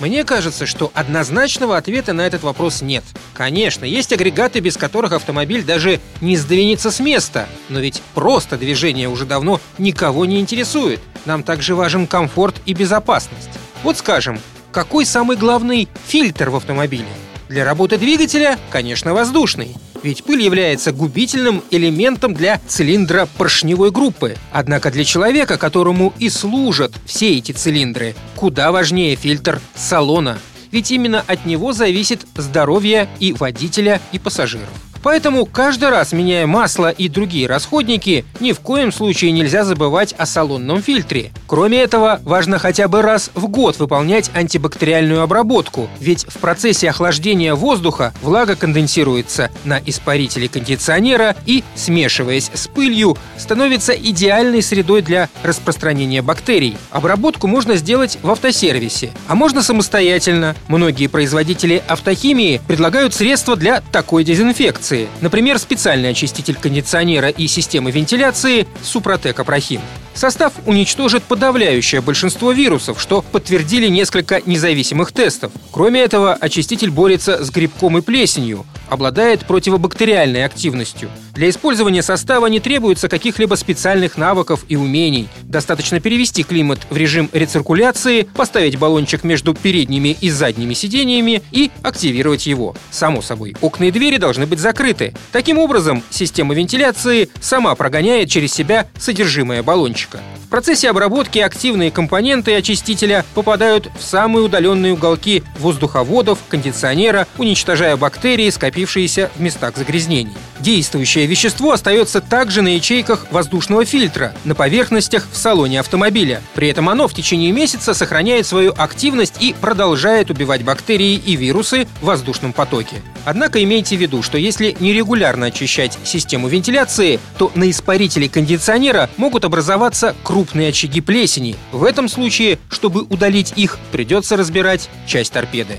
Мне кажется, что однозначного ответа на этот вопрос нет. Конечно, есть агрегаты, без которых автомобиль даже не сдвинется с места. Но ведь просто движение уже давно никого не интересует. Нам также важен комфорт и безопасность. Вот скажем, какой самый главный фильтр в автомобиле? Для работы двигателя, конечно, воздушный. Ведь пыль является губительным элементом для цилиндра поршневой группы. Однако для человека, которому и служат все эти цилиндры, куда важнее фильтр салона. Ведь именно от него зависит здоровье и водителя, и пассажиров. Поэтому каждый раз, меняя масло и другие расходники, ни в коем случае нельзя забывать о салонном фильтре. Кроме этого, важно хотя бы раз в год выполнять антибактериальную обработку, ведь в процессе охлаждения воздуха влага конденсируется на испарителе кондиционера и, смешиваясь с пылью, становится идеальной средой для распространения бактерий. Обработку можно сделать в автосервисе, а можно самостоятельно. Многие производители автохимии предлагают средства для такой дезинфекции вентиляции, например, специальный очиститель кондиционера и системы вентиляции Супротек Апрахим. Состав уничтожит подавляющее большинство вирусов, что подтвердили несколько независимых тестов. Кроме этого, очиститель борется с грибком и плесенью, обладает противобактериальной активностью. Для использования состава не требуется каких-либо специальных навыков и умений. Достаточно перевести климат в режим рециркуляции, поставить баллончик между передними и задними сидениями и активировать его. Само собой, окна и двери должны быть закрыты. Таким образом, система вентиляции сама прогоняет через себя содержимое баллончика. В процессе обработки активные компоненты очистителя попадают в самые удаленные уголки воздуховодов, кондиционера, уничтожая бактерии, скопившиеся в местах загрязнений. Действующее вещество остается также на ячейках воздушного фильтра, на поверхностях в салоне автомобиля. При этом оно в течение месяца сохраняет свою активность и продолжает убивать бактерии и вирусы в воздушном потоке. Однако имейте в виду, что если нерегулярно очищать систему вентиляции, то на испарителе кондиционера могут образоваться крупные очаги плесени. В этом случае, чтобы удалить их, придется разбирать часть торпеды.